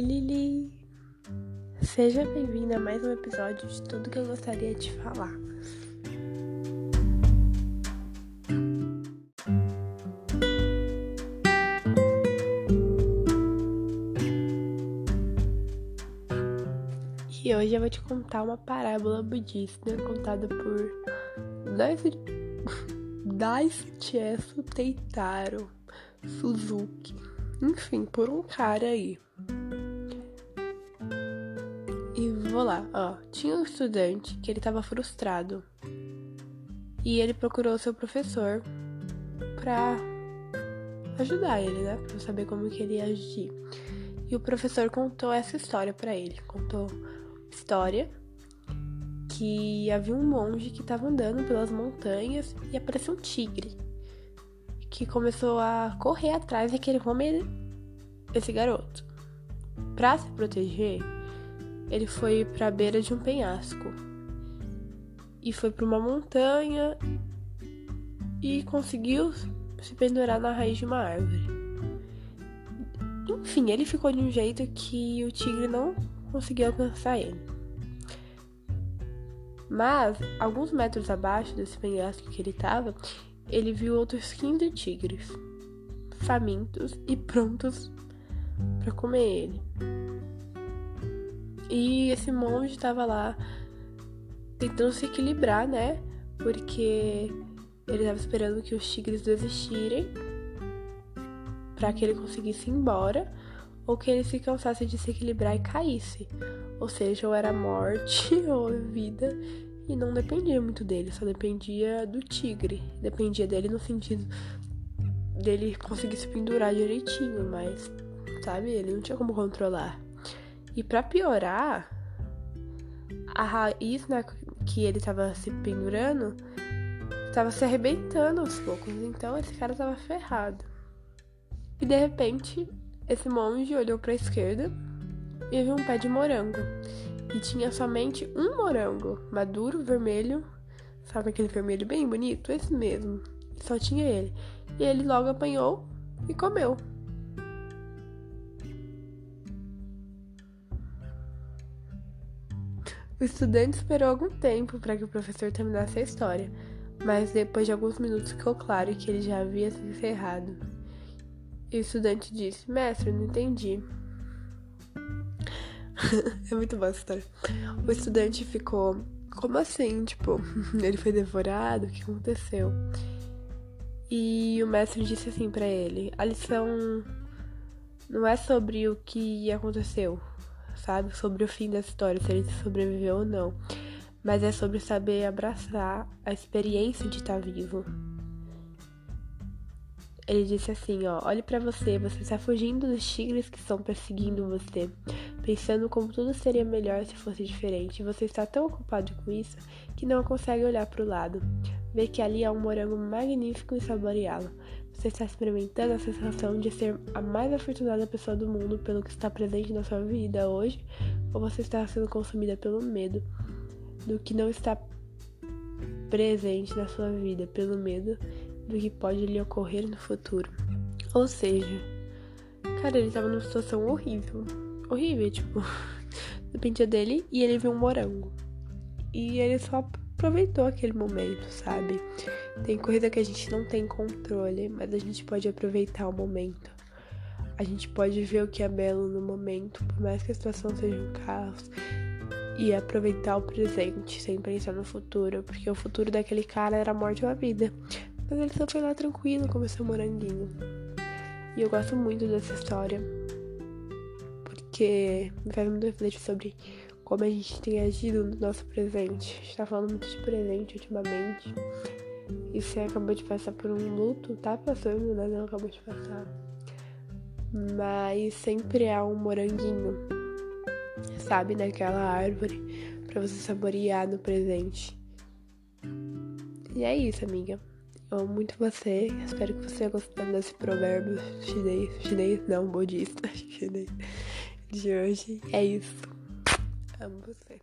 Lili! Seja bem-vinda a mais um episódio de tudo que eu gostaria de falar. E hoje eu vou te contar uma parábola budista contada por Daisuchesu Teitaro Suzuki. Enfim, por um cara aí. E vou lá, ó. Tinha um estudante que ele tava frustrado. E ele procurou seu professor pra ajudar ele, né? Pra saber como que ele ia agir. E o professor contou essa história para ele. Contou história que havia um monge que estava andando pelas montanhas e apareceu um tigre que começou a correr atrás e querer comer esse garoto. Para se proteger, ele foi para a beira de um penhasco e foi para uma montanha e conseguiu se pendurar na raiz de uma árvore. Enfim, ele ficou de um jeito que o tigre não conseguiu alcançar ele. Mas, alguns metros abaixo desse penhasco que ele estava, ele viu outros 15 tigres, famintos e prontos para comer ele. E esse monge estava lá tentando se equilibrar, né? Porque ele estava esperando que os tigres desistirem para que ele conseguisse ir embora ou que ele se cansasse de se equilibrar e caísse. Ou seja, ou era morte ou vida. E não dependia muito dele, só dependia do tigre. Dependia dele no sentido dele conseguir se pendurar direitinho, mas, sabe, ele não tinha como controlar. E para piorar, a raiz né, que ele tava se pendurando tava se arrebentando aos poucos. Então esse cara tava ferrado. E de repente, esse monge olhou para a esquerda e viu um pé de morango. E tinha somente um morango, maduro, vermelho. Sabe aquele vermelho bem bonito? Esse mesmo. Só tinha ele. E ele logo apanhou e comeu. O estudante esperou algum tempo para que o professor terminasse a história, mas depois de alguns minutos ficou claro que ele já havia se encerrado. E o estudante disse: Mestre, não entendi. é muito boa essa história. O estudante ficou, como assim? Tipo, ele foi devorado? O que aconteceu? E o mestre disse assim para ele: a lição não é sobre o que aconteceu, sabe? Sobre o fim da história, se ele sobreviveu ou não. Mas é sobre saber abraçar a experiência de estar vivo. Ele disse assim, ó, olhe para você, você está fugindo dos tigres que estão perseguindo você, pensando como tudo seria melhor se fosse diferente. Você está tão ocupado com isso que não consegue olhar para o lado, ver que ali há um morango magnífico e saboreá-lo. Você está experimentando a sensação de ser a mais afortunada pessoa do mundo pelo que está presente na sua vida hoje, ou você está sendo consumida pelo medo do que não está presente na sua vida, pelo medo do que pode lhe ocorrer no futuro. Ou seja, cara, ele tava numa situação horrível. Horrível, tipo, dependia dele e ele viu um morango. E ele só aproveitou aquele momento, sabe? Tem coisa que a gente não tem controle, mas a gente pode aproveitar o momento. A gente pode ver o que é belo no momento, por mais que a situação seja um caos, e aproveitar o presente sem pensar no futuro, porque o futuro daquele cara era a morte ou a vida. Mas ele só foi lá tranquilo, como seu moranguinho. E eu gosto muito dessa história. Porque me faz muito refletir sobre como a gente tem agido no nosso presente. A gente tá falando muito de presente ultimamente. E você acabou de passar por um luto, tá passando, né? Não acabou de passar. Mas sempre há um moranguinho, sabe, naquela árvore, para você saborear no presente. E é isso, amiga. Eu amo muito você. Espero que você tenha gostado desse provérbio chinês. Chinês não, budista. Chinês de hoje. É isso. Amo você.